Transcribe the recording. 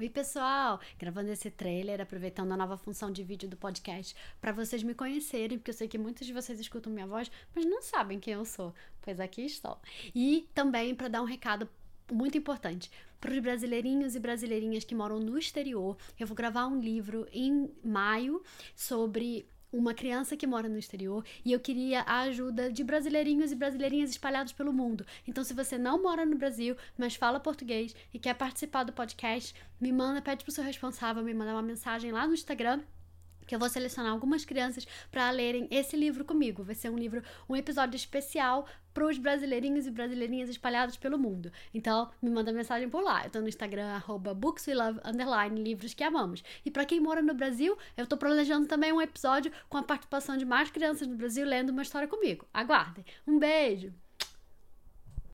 Oi, pessoal! Gravando esse trailer, aproveitando a nova função de vídeo do podcast para vocês me conhecerem, porque eu sei que muitos de vocês escutam minha voz, mas não sabem quem eu sou. Pois aqui estou. E também para dar um recado muito importante para os brasileirinhos e brasileirinhas que moram no exterior. Eu vou gravar um livro em maio sobre uma criança que mora no exterior e eu queria a ajuda de brasileirinhos e brasileirinhas espalhados pelo mundo. Então, se você não mora no Brasil, mas fala português e quer participar do podcast, me manda, pede pro seu responsável me mandar uma mensagem lá no Instagram que eu vou selecionar algumas crianças para lerem esse livro comigo. Vai ser um livro, um episódio especial para os brasileirinhos e brasileirinhas espalhados pelo mundo. Então, me manda mensagem por lá. Eu tô no Instagram, arroba underline, livros que amamos. E para quem mora no Brasil, eu tô planejando também um episódio com a participação de mais crianças do Brasil lendo uma história comigo. Aguardem. Um beijo!